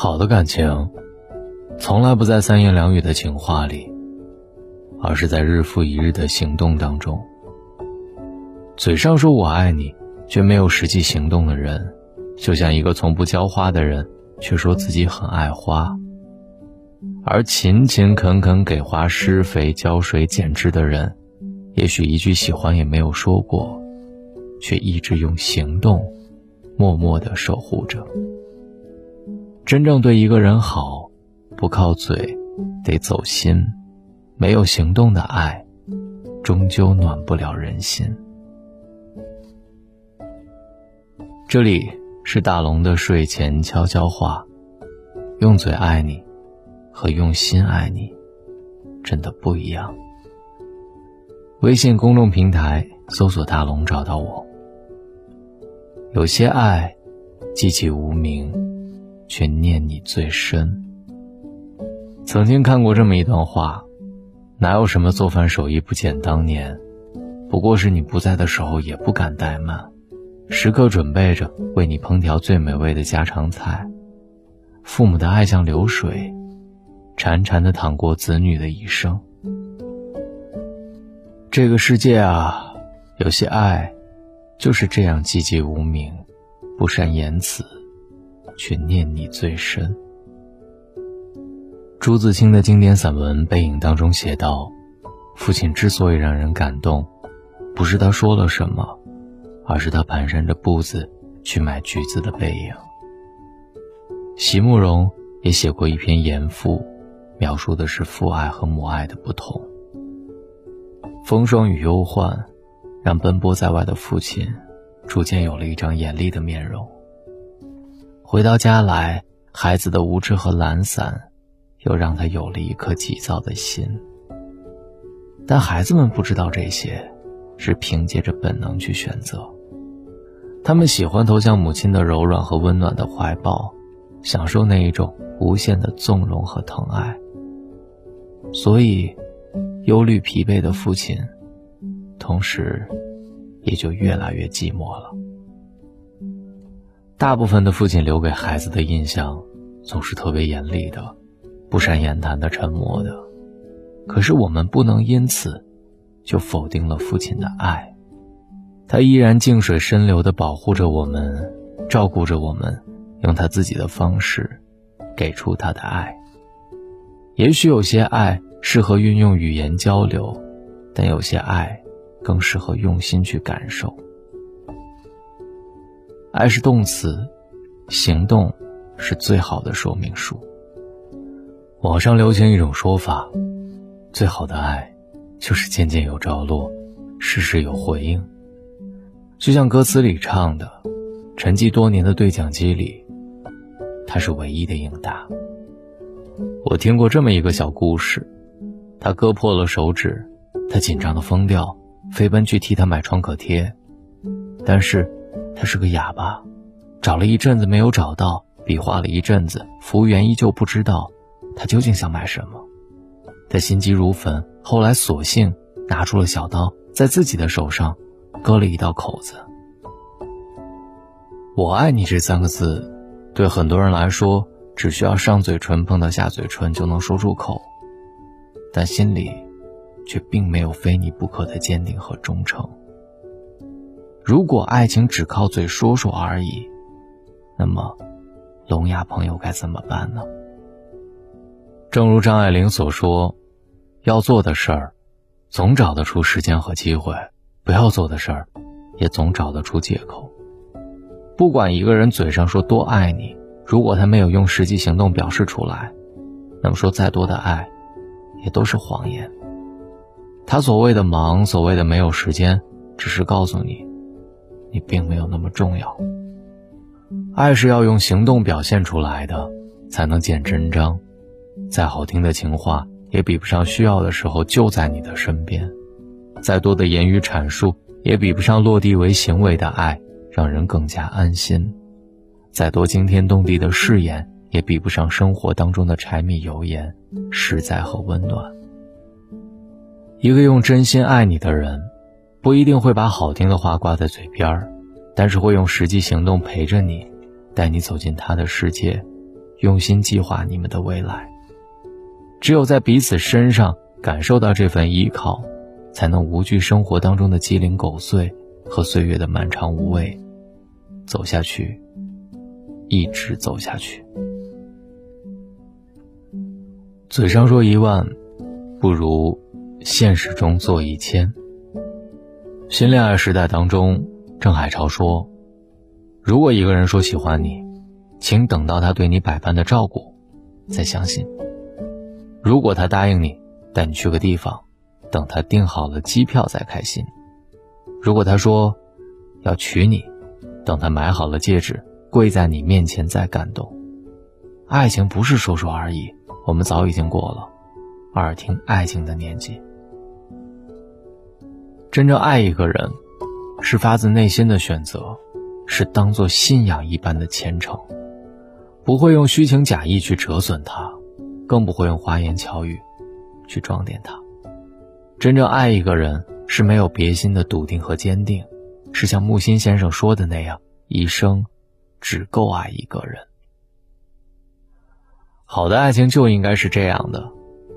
好的感情，从来不在三言两语的情话里，而是在日复一日的行动当中。嘴上说我爱你，却没有实际行动的人，就像一个从不浇花的人，却说自己很爱花；而勤勤恳恳给花施肥、浇水、剪枝的人，也许一句喜欢也没有说过，却一直用行动，默默的守护着。真正对一个人好，不靠嘴，得走心。没有行动的爱，终究暖不了人心。这里是大龙的睡前悄悄话，用嘴爱你，和用心爱你，真的不一样。微信公众平台搜索“大龙”找到我。有些爱，寂寂无名。却念你最深。曾经看过这么一段话，哪有什么做饭手艺不减当年，不过是你不在的时候也不敢怠慢，时刻准备着为你烹调最美味的家常菜。父母的爱像流水，潺潺的淌过子女的一生。这个世界啊，有些爱，就是这样寂寂无名，不善言辞。却念你最深。朱自清的经典散文《背影》当中写道：“父亲之所以让人感动，不是他说了什么，而是他蹒跚着步子去买橘子的背影。”席慕容也写过一篇严父，描述的是父爱和母爱的不同。风霜与忧患，让奔波在外的父亲，逐渐有了一张严厉的面容。回到家来，孩子的无知和懒散，又让他有了一颗急躁的心。但孩子们不知道这些，是凭借着本能去选择。他们喜欢投向母亲的柔软和温暖的怀抱，享受那一种无限的纵容和疼爱。所以，忧虑疲惫的父亲，同时，也就越来越寂寞了。大部分的父亲留给孩子的印象，总是特别严厉的，不善言谈的，沉默的。可是我们不能因此，就否定了父亲的爱。他依然静水深流的保护着我们，照顾着我们，用他自己的方式，给出他的爱。也许有些爱适合运用语言交流，但有些爱，更适合用心去感受。爱是动词，行动是最好的说明书。网上流行一种说法：最好的爱，就是渐渐有着落，事事有回应。就像歌词里唱的：“沉寂多年的对讲机里，他是唯一的应答。”我听过这么一个小故事：他割破了手指，他紧张的疯掉，飞奔去替他买创可贴，但是。他是个哑巴，找了一阵子没有找到，比划了一阵子，服务员依旧不知道他究竟想买什么。他心急如焚，后来索性拿出了小刀，在自己的手上割了一道口子。我爱你这三个字，对很多人来说，只需要上嘴唇碰到下嘴唇就能说出口，但心里却并没有非你不可的坚定和忠诚。如果爱情只靠嘴说说而已，那么聋哑朋友该怎么办呢？正如张爱玲所说：“要做的事儿，总找得出时间和机会；不要做的事儿，也总找得出借口。不管一个人嘴上说多爱你，如果他没有用实际行动表示出来，那么说再多的爱，也都是谎言。他所谓的忙，所谓的没有时间，只是告诉你。”你并没有那么重要。爱是要用行动表现出来的，才能见真章。再好听的情话，也比不上需要的时候就在你的身边；再多的言语阐述，也比不上落地为行为的爱，让人更加安心；再多惊天动地的誓言，也比不上生活当中的柴米油盐，实在和温暖。一个用真心爱你的人。不一定会把好听的话挂在嘴边儿，但是会用实际行动陪着你，带你走进他的世界，用心计划你们的未来。只有在彼此身上感受到这份依靠，才能无惧生活当中的鸡零狗碎和岁月的漫长无味，走下去，一直走下去。嘴上说一万，不如现实中做一千。新恋爱时代当中，郑海潮说：“如果一个人说喜欢你，请等到他对你百般的照顾，再相信。如果他答应你带你去个地方，等他订好了机票再开心。如果他说要娶你，等他买好了戒指，跪在你面前再感动。爱情不是说说而已，我们早已经过了耳听爱情的年纪。”真正爱一个人，是发自内心的选择，是当做信仰一般的虔诚，不会用虚情假意去折损他，更不会用花言巧语去装点他。真正爱一个人，是没有别心的笃定和坚定，是像木心先生说的那样，一生只够爱一个人。好的爱情就应该是这样的，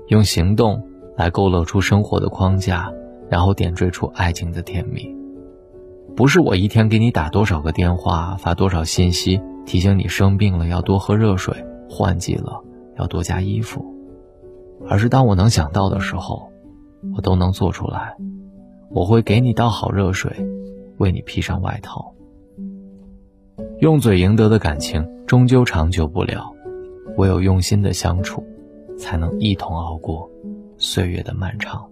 用行动来勾勒出生活的框架。然后点缀出爱情的甜蜜，不是我一天给你打多少个电话，发多少信息，提醒你生病了要多喝热水，换季了要多加衣服，而是当我能想到的时候，我都能做出来。我会给你倒好热水，为你披上外套。用嘴赢得的感情终究长久不了，唯有用心的相处，才能一同熬过岁月的漫长。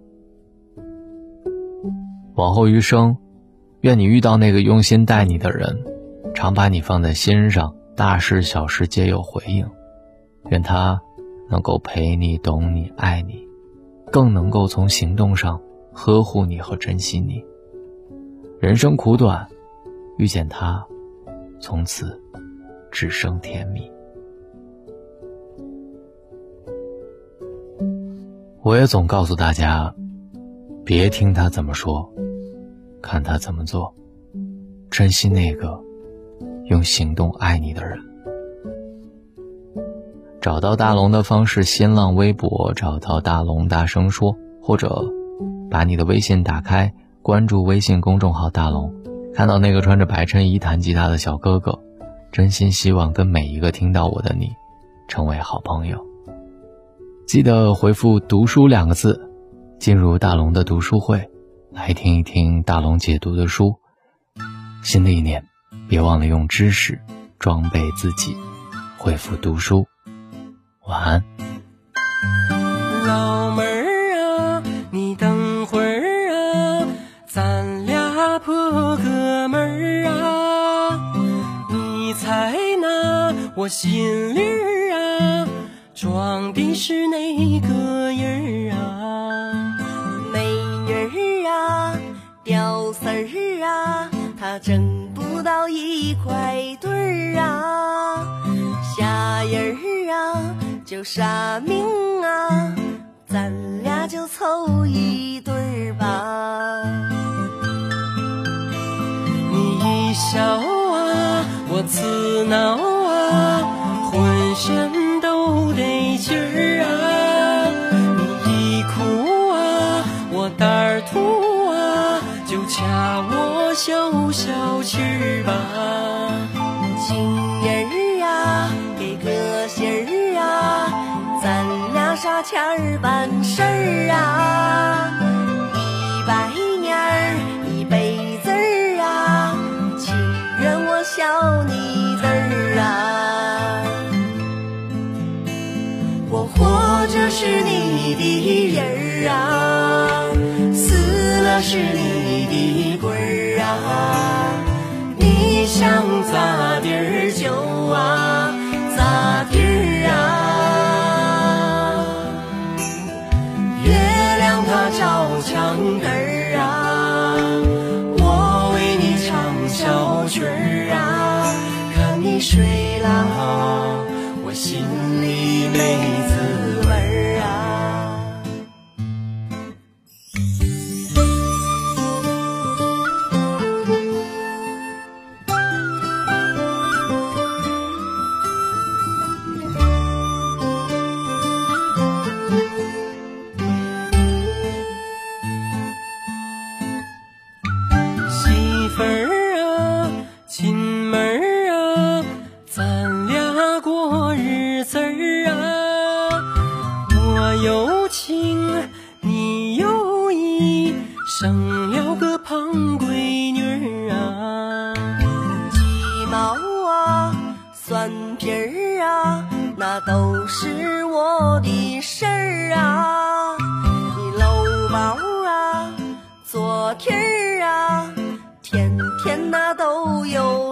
往后余生，愿你遇到那个用心待你的人，常把你放在心上，大事小事皆有回应。愿他能够陪你、懂你、爱你，更能够从行动上呵护你和珍惜你。人生苦短，遇见他，从此只剩甜蜜。我也总告诉大家。别听他怎么说，看他怎么做，珍惜那个用行动爱你的人。找到大龙的方式：新浪微博找到大龙，大声说，或者把你的微信打开，关注微信公众号大龙，看到那个穿着白衬衣弹吉他的小哥哥。真心希望跟每一个听到我的你，成为好朋友。记得回复“读书”两个字。进入大龙的读书会，来听一听大龙解读的书。新的一年，别忘了用知识装备自己。回复读书，晚安。老妹儿啊，你等会儿啊，咱俩破哥们儿啊，你猜那我心里儿啊，装的是哪个丝儿啊，他挣不到一块堆儿啊，下人儿啊就杀命啊，咱俩就凑一对儿吧。你一笑啊，我刺挠啊，浑身钱儿办事儿啊？一百年儿一辈子儿啊，情愿我笑你字儿啊。我活着是你的人儿啊，死了是你。的鬼儿啊，你想咋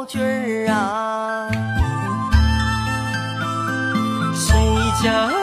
句儿啊。谁家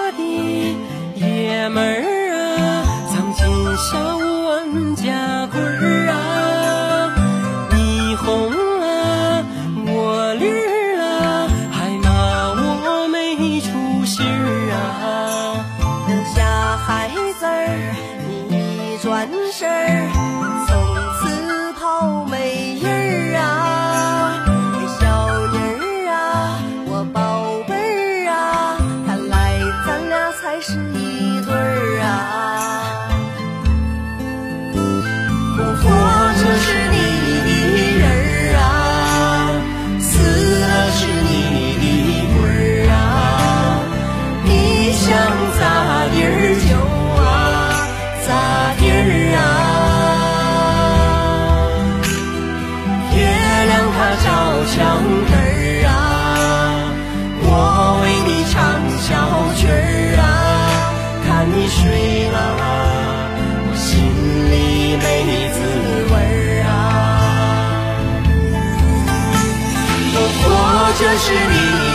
这是你。